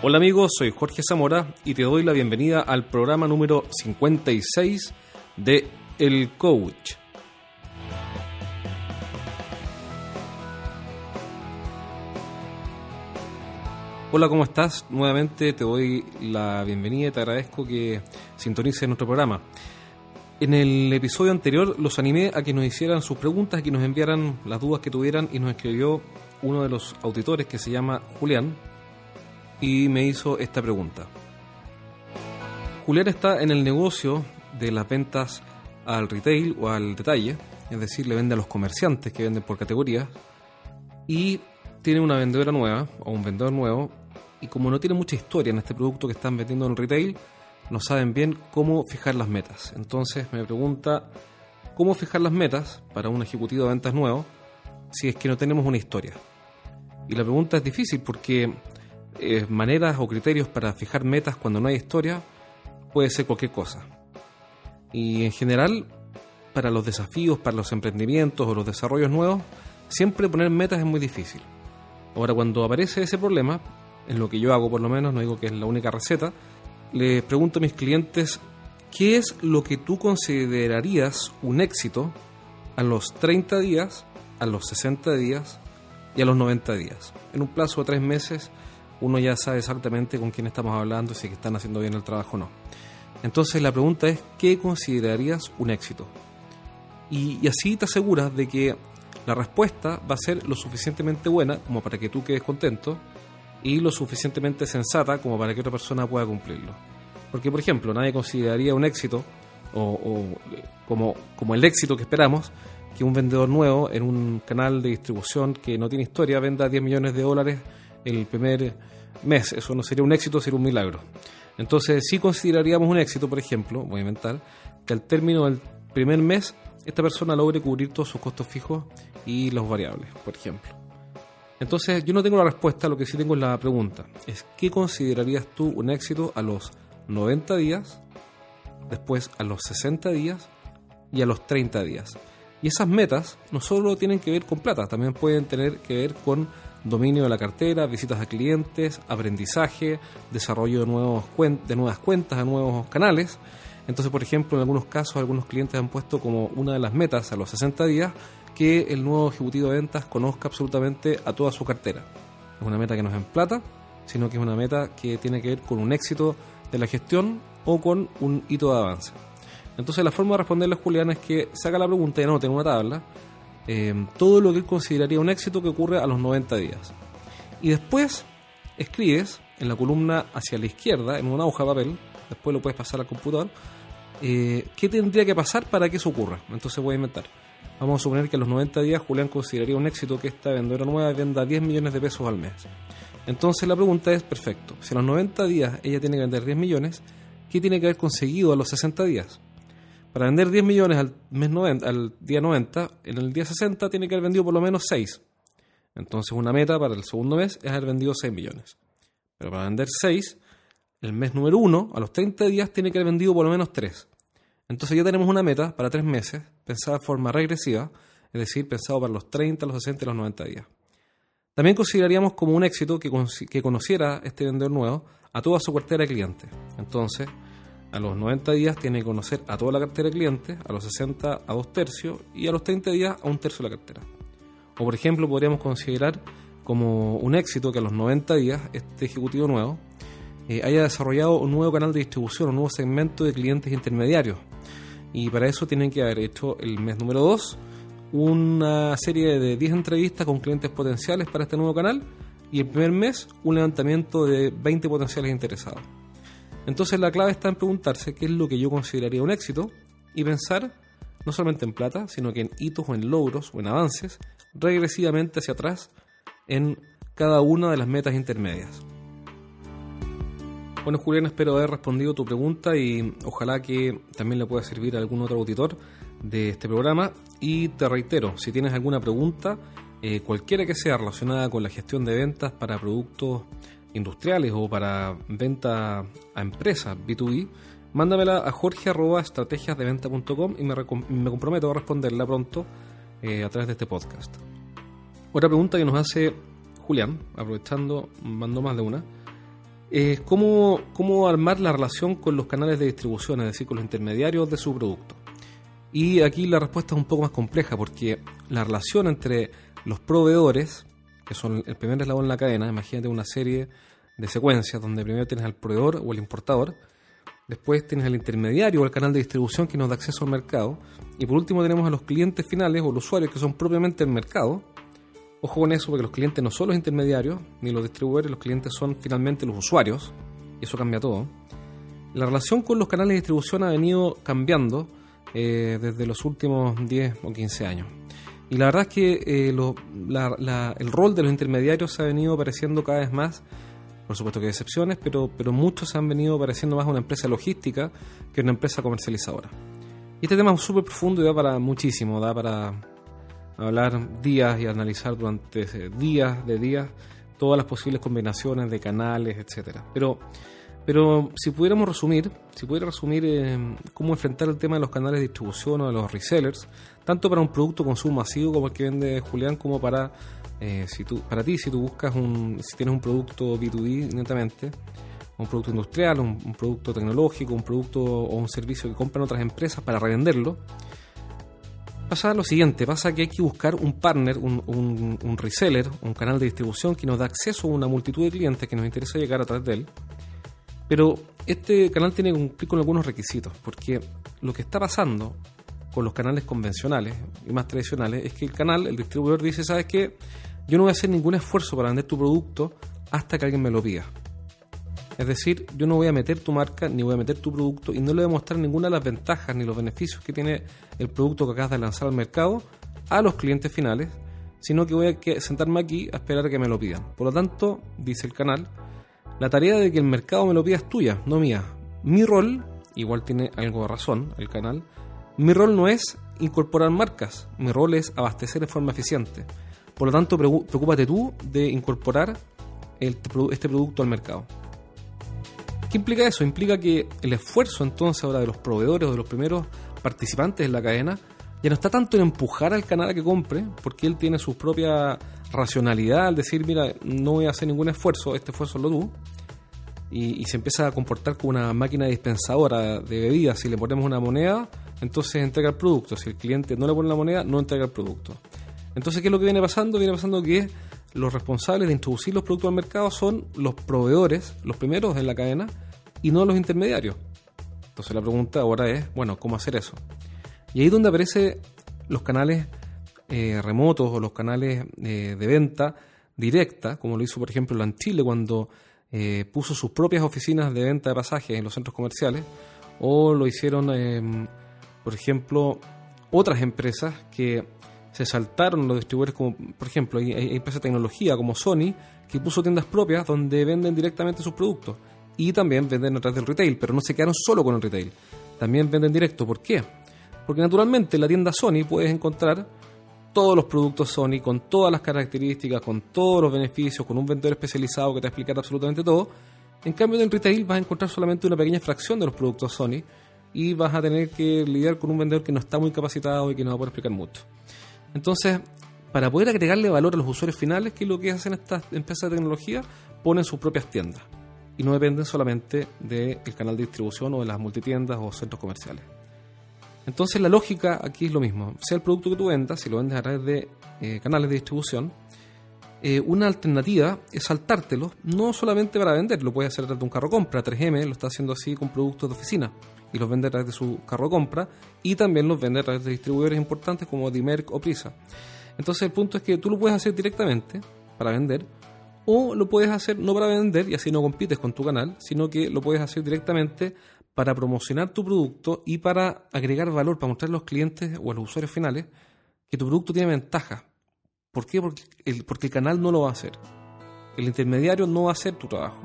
Hola amigos, soy Jorge Zamora y te doy la bienvenida al programa número 56 de El Coach. Hola, ¿cómo estás? Nuevamente te doy la bienvenida y te agradezco que sintonices nuestro programa. En el episodio anterior los animé a que nos hicieran sus preguntas, a que nos enviaran las dudas que tuvieran y nos escribió uno de los auditores que se llama Julián y me hizo esta pregunta. Julián está en el negocio de las ventas al retail o al detalle, es decir, le vende a los comerciantes que venden por categorías y tiene una vendedora nueva o un vendedor nuevo y como no tiene mucha historia en este producto que están vendiendo en retail, no saben bien cómo fijar las metas. Entonces me pregunta cómo fijar las metas para un ejecutivo de ventas nuevo si es que no tenemos una historia. Y la pregunta es difícil porque eh, maneras o criterios para fijar metas cuando no hay historia puede ser cualquier cosa. Y en general, para los desafíos, para los emprendimientos o los desarrollos nuevos, siempre poner metas es muy difícil. Ahora, cuando aparece ese problema, en lo que yo hago por lo menos, no digo que es la única receta, les pregunto a mis clientes qué es lo que tú considerarías un éxito a los 30 días, a los 60 días y a los 90 días. En un plazo de tres meses uno ya sabe exactamente con quién estamos hablando si están haciendo bien el trabajo o no. Entonces la pregunta es, ¿qué considerarías un éxito? Y, así te aseguras de que la respuesta va a ser lo suficientemente buena como para que tú quedes contento y lo suficientemente sensata como para que otra persona pueda cumplirlo. Porque, por ejemplo, nadie consideraría un éxito o, como, como el éxito que esperamos que un vendedor nuevo en un canal de distribución que no tiene historia venda 10 millones de dólares el primer mes. Eso no sería un éxito, sería un milagro. Entonces, sí consideraríamos un éxito, por ejemplo, voy que al término del primer mes esta persona logre cubrir todos sus costos fijos y los variables, por ejemplo. Entonces, yo no tengo la respuesta, lo que sí tengo es la pregunta. Es, ¿qué considerarías tú un éxito a los 90 días, después a los 60 días y a los 30 días? Y esas metas no solo tienen que ver con plata, también pueden tener que ver con dominio de la cartera, visitas a clientes, aprendizaje, desarrollo de, nuevos de nuevas cuentas, de nuevos canales. Entonces, por ejemplo, en algunos casos, algunos clientes han puesto como una de las metas a los 60 días que el nuevo ejecutivo de ventas conozca absolutamente a toda su cartera. Es una meta que no es en plata, sino que es una meta que tiene que ver con un éxito de la gestión o con un hito de avance. Entonces, la forma de responderle a Julián es que saca la pregunta y anote en una tabla eh, todo lo que él consideraría un éxito que ocurre a los 90 días. Y después escribes en la columna hacia la izquierda, en una hoja de papel, después lo puedes pasar al computador, eh, qué tendría que pasar para que eso ocurra. Entonces voy a inventar. Vamos a suponer que a los 90 días Julián consideraría un éxito que esta vendedora nueva venda 10 millones de pesos al mes. Entonces la pregunta es, perfecto, si a los 90 días ella tiene que vender 10 millones, ¿qué tiene que haber conseguido a los 60 días? Para vender 10 millones al, mes 90, al día 90, en el día 60 tiene que haber vendido por lo menos 6. Entonces una meta para el segundo mes es haber vendido 6 millones. Pero para vender 6, el mes número 1, a los 30 días, tiene que haber vendido por lo menos 3. Entonces ya tenemos una meta para 3 meses, pensada de forma regresiva, es decir, pensado para los 30, los 60 y los 90 días. También consideraríamos como un éxito que, que conociera este vendedor nuevo a toda su cartera de clientes. Entonces, a los 90 días tiene que conocer a toda la cartera de clientes, a los 60 a dos tercios y a los 30 días a un tercio de la cartera. O por ejemplo podríamos considerar como un éxito que a los 90 días este ejecutivo nuevo eh, haya desarrollado un nuevo canal de distribución, un nuevo segmento de clientes intermediarios. Y para eso tienen que haber hecho el mes número 2 una serie de 10 entrevistas con clientes potenciales para este nuevo canal y el primer mes un levantamiento de 20 potenciales interesados. Entonces la clave está en preguntarse qué es lo que yo consideraría un éxito y pensar no solamente en plata, sino que en hitos o en logros o en avances regresivamente hacia atrás en cada una de las metas intermedias. Bueno, Julián, espero haber respondido tu pregunta y ojalá que también le pueda servir a algún otro auditor de este programa. Y te reitero, si tienes alguna pregunta, eh, cualquiera que sea relacionada con la gestión de ventas para productos industriales o para venta a empresas B2B, mándamela a jorge.estrategiasdeventa.com y me, me, comprometo a responderla pronto eh, a través de este podcast. Otra pregunta que nos hace Julián, aprovechando, mando más de una, es cómo, cómo armar la relación con los canales de distribución, es decir, con los intermediarios de su producto. Y aquí la respuesta es un poco más compleja porque la relación entre los proveedores, que son el primer eslabón en la cadena, imagínate una serie de secuencias donde primero tienes al proveedor o el importador, después tienes al intermediario o el canal de distribución que nos da acceso al mercado, y por último tenemos a los clientes finales o los usuarios que son propiamente el mercado. Ojo con eso porque los clientes no son los intermediarios ni los distribuidores, los clientes son finalmente los usuarios, y eso cambia todo. La relación con los canales de distribución ha venido cambiando eh, desde los últimos 10 o 15 años. Y la verdad es que eh, el rol de los intermediarios se ha venido apareciendo cada vez más, por supuesto que hay excepciones, pero, pero muchos han venido apareciendo más una empresa logística que una empresa comercializadora. Y este tema es súper profundo y da para muchísimo, da para hablar días y analizar durante días de días todas las posibles combinaciones de canales, etcétera. Pero pero si pudiéramos resumir, si pudiera resumir eh, cómo enfrentar el tema de los canales de distribución o de los resellers, tanto para un producto consumo masivo como el que vende Julián, como para eh, si tú, para ti, si tú buscas un, si tienes un producto B2B netamente, un producto industrial, un, producto tecnológico, un producto o un servicio que compran otras empresas para revenderlo, pasa lo siguiente, pasa que hay que buscar un partner, un, un, un reseller, un canal de distribución que nos da acceso a una multitud de clientes que nos interesa llegar a través de él pero este canal tiene que cumplir con algunos requisitos, porque lo que está pasando con los canales convencionales y más tradicionales es que el canal, el distribuidor dice, ¿sabes qué? Yo no voy a hacer ningún esfuerzo para vender tu producto hasta que alguien me lo pida. Es decir, yo no voy a meter tu marca ni voy a meter tu producto y no le voy a mostrar ninguna de las ventajas ni los beneficios que tiene el producto que acabas de lanzar al mercado a los clientes finales, sino que voy a sentarme aquí a esperar a que me lo pidan. Por lo tanto, dice el canal, la tarea de que el mercado me lo pida es tuya, no mía. Mi rol, igual tiene algo de razón el canal, mi rol no es incorporar marcas, mi rol es abastecer de forma eficiente. Por lo tanto, preocúpate tú de incorporar este producto al mercado. ¿Qué implica eso? Implica que el esfuerzo entonces ahora de los proveedores o de los primeros participantes en la cadena ya no está tanto en empujar al canal a que compre, porque él tiene su propia racionalidad al decir, mira, no voy a hacer ningún esfuerzo, este esfuerzo lo tú, y, se empieza a comportar como una máquina dispensadora de bebidas. Si le ponemos una moneda, entonces entrega el producto. Si el cliente no le pone la moneda, no entrega el producto. Entonces, ¿qué es lo que viene pasando? Viene pasando que los responsables de introducir los productos al mercado son los proveedores, los primeros en la cadena, y no los intermediarios. Entonces la pregunta ahora es, bueno, ¿cómo hacer eso? Y ahí es donde aparecen los canales eh, remotos o los canales eh, de venta directa, como lo hizo por ejemplo en Chile cuando eh, puso sus propias oficinas de venta de pasajes en los centros comerciales, o lo hicieron, em, por ejemplo, otras empresas que se saltaron los distribuidores, como por ejemplo, hay, hay empresas de tecnología como Sony, que puso tiendas propias donde venden directamente sus productos y también venden a través del retail, pero no se quedaron solo con el retail, también venden directo. ¿Por qué? Porque naturalmente en la tienda Sony puedes encontrar todos los productos Sony, con todas las características, con todos los beneficios, con un vendedor especializado que te va absolutamente todo. En cambio, en retail vas a encontrar solamente una pequeña fracción de los productos Sony y vas a tener que lidiar con un vendedor que no está muy capacitado y que no va a poder explicar mucho. Entonces, para poder agregarle valor a los usuarios finales, que es lo que hacen estas empresas de tecnología, ponen sus propias tiendas y no dependen solamente del canal de distribución o de las multitiendas o centros comerciales. Entonces la lógica aquí es lo mismo. Sea el producto que tú vendas, si lo vendes a través de eh, canales de distribución, eh, una alternativa es saltártelo, no solamente para vender, lo puedes hacer a través de un carro compra. 3M lo está haciendo así con productos de oficina y los vende a través de su carro compra y también los vende a través de distribuidores importantes como Dimerc o Prisa. Entonces el punto es que tú lo puedes hacer directamente para vender o lo puedes hacer no para vender y así no compites con tu canal, sino que lo puedes hacer directamente para promocionar tu producto y para agregar valor, para mostrar a los clientes o a los usuarios finales que tu producto tiene ventaja. ¿Por qué? Porque el, porque el canal no lo va a hacer. El intermediario no va a hacer tu trabajo.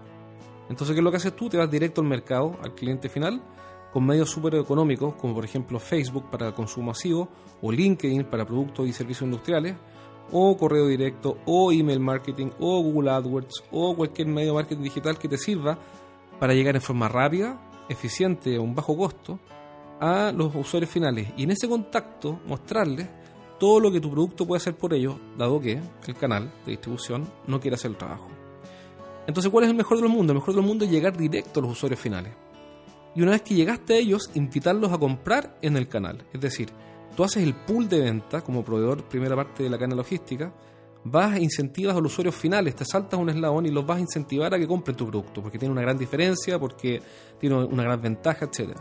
Entonces, ¿qué es lo que haces tú? Te vas directo al mercado, al cliente final, con medios súper económicos, como por ejemplo Facebook para consumo masivo, o LinkedIn para productos y servicios industriales, o correo directo, o email marketing, o Google AdWords, o cualquier medio de marketing digital que te sirva para llegar en forma rápida eficiente a un bajo costo a los usuarios finales y en ese contacto mostrarles todo lo que tu producto puede hacer por ellos, dado que el canal de distribución no quiere hacer el trabajo. Entonces, ¿cuál es el mejor de los mundos? El mejor de los mundos es llegar directo a los usuarios finales. Y una vez que llegaste a ellos, invitarlos a comprar en el canal. Es decir, tú haces el pool de venta como proveedor, primera parte de la cadena logística, vas a incentivas a los usuarios finales, te saltas un eslabón y los vas a incentivar a que compren tu producto, porque tiene una gran diferencia, porque tiene una gran ventaja, etc.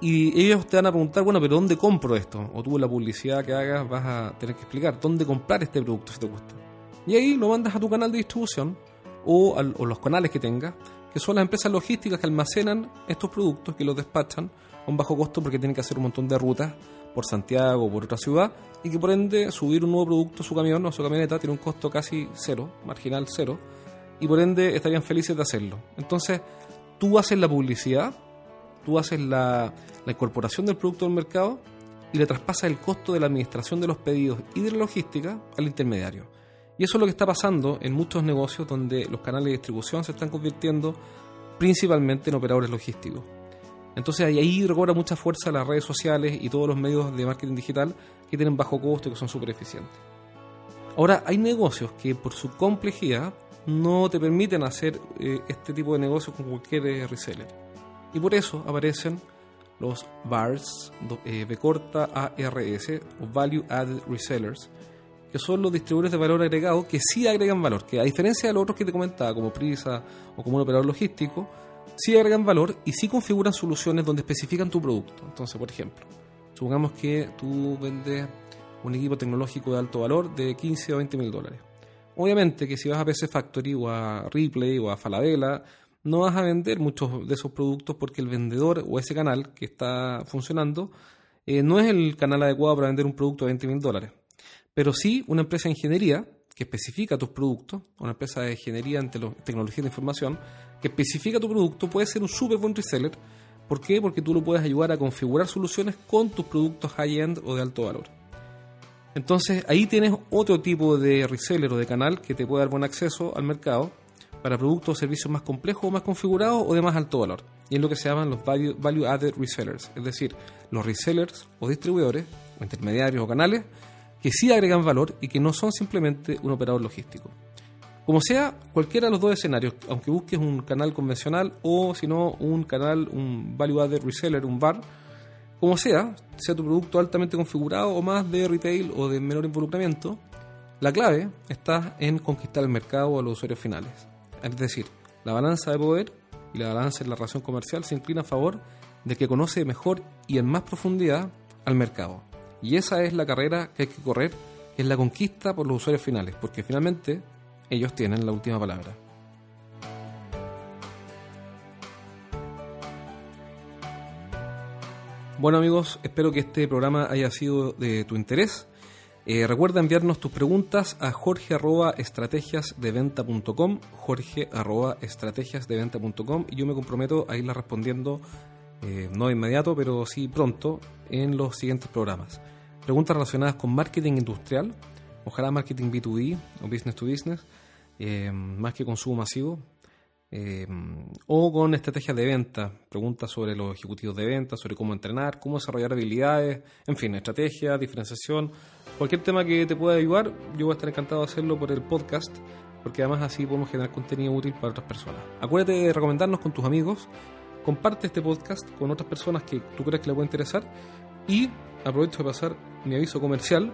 Y ellos te van a preguntar, bueno, pero ¿dónde compro esto? O tú la publicidad que hagas vas a tener que explicar dónde comprar este producto si te gusta. Y ahí lo mandas a tu canal de distribución o, a, los canales que tengas, que son las empresas logísticas que almacenan estos productos, que los despachan a un bajo costo porque tienen que hacer un montón de rutas por Santiago o por otra ciudad y que por ende subir un nuevo producto a su camión o a su camioneta tiene un costo casi cero, marginal cero, y por ende estarían felices de hacerlo. Entonces, tú haces la publicidad, tú haces la, la incorporación del producto al mercado y le traspasas el costo de la administración de los pedidos y de la logística al intermediario. Y eso es lo que está pasando en muchos negocios donde los canales de distribución se están convirtiendo principalmente en operadores logísticos. Entonces ahí recobra mucha fuerza las redes sociales y todos los medios de marketing digital que tienen bajo costo y que son súper eficientes. Ahora, hay negocios que por su complejidad no te permiten hacer eh, este tipo de negocios con cualquier eh, reseller. Y por eso aparecen los VARs, eh, B corta ARS, o Value Added Resellers, que son los distribuidores de valor agregado que sí agregan valor, que a diferencia de los otros que te comentaba, como Prisa o como un operador logístico, sí agregan valor y sí configuran soluciones donde especifican tu producto. Entonces, por ejemplo, supongamos que tú vendes un equipo tecnológico de alto valor de 15 o 20 mil dólares. Obviamente que si vas a PC Factory o a Replay o a Falabella, no vas a vender muchos de esos productos porque el vendedor o ese canal que está funcionando eh, no es el canal adecuado para vender un producto de 20 mil dólares. Pero sí una empresa de ingeniería que especifica tus productos, una empresa de ingeniería en tecnología de información, que especifica tu producto, puede ser un súper buen reseller. ¿Por qué? Porque tú lo puedes ayudar a configurar soluciones con tus productos high-end o de alto valor. Entonces ahí tienes otro tipo de reseller o de canal que te puede dar buen acceso al mercado para productos o servicios más complejos o más configurados o de más alto valor. Y es lo que se llaman los value, added resellers, es decir, los resellers o distribuidores o intermediarios o canales que sí agregan valor y que no son simplemente un operador logístico. Como sea, cualquiera de los dos escenarios, aunque busques un canal convencional o si no un canal, un value added reseller, un bar, como sea, sea tu producto altamente configurado o más de retail o de menor involucramiento, la clave está en conquistar el mercado a los usuarios finales. Es decir, la balanza de poder y la balanza en la relación comercial se inclina a favor de que conoce mejor y en más profundidad al mercado. Y esa es la carrera que hay que correr, que es la conquista por los usuarios finales, porque finalmente ellos tienen la última palabra. Bueno amigos, espero que este programa haya sido de tu interés. Eh, recuerda enviarnos tus preguntas a jorge.estrategiasdeventa.com jorge.estrategiasdeventa.com y yo me comprometo a irla respondiendo eh, no inmediato, pero sí pronto en los siguientes programas. Preguntas relacionadas con marketing industrial, ojalá marketing B2B o business to business, eh, más que consumo masivo, o con estrategias de venta, preguntas sobre los ejecutivos de venta, sobre cómo entrenar, cómo desarrollar habilidades, en fin, estrategia, diferenciación Cualquier tema que te pueda ayudar, yo voy a estar encantado de hacerlo por el podcast, porque además así podemos generar contenido útil para otras personas. Acuérdate de recomendarnos con tus amigos, comparte este podcast con otras personas que tú creas que le puede interesar y aprovecho de pasar mi aviso comercial,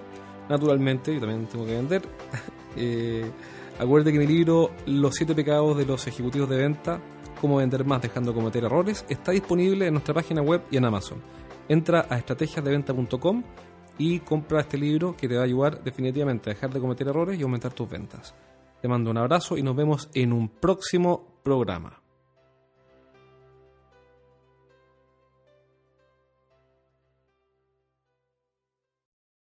naturalmente, yo también tengo que vender. eh, acuérdate que mi libro Los siete pecados de los ejecutivos de venta, cómo vender más dejando de cometer errores, está disponible en nuestra página web y en Amazon. Entra a estrategiasdeventa.com y compra este libro que te va a ayudar definitivamente a dejar de cometer errores y aumentar tus ventas. Te mando un abrazo y nos vemos en un próximo programa.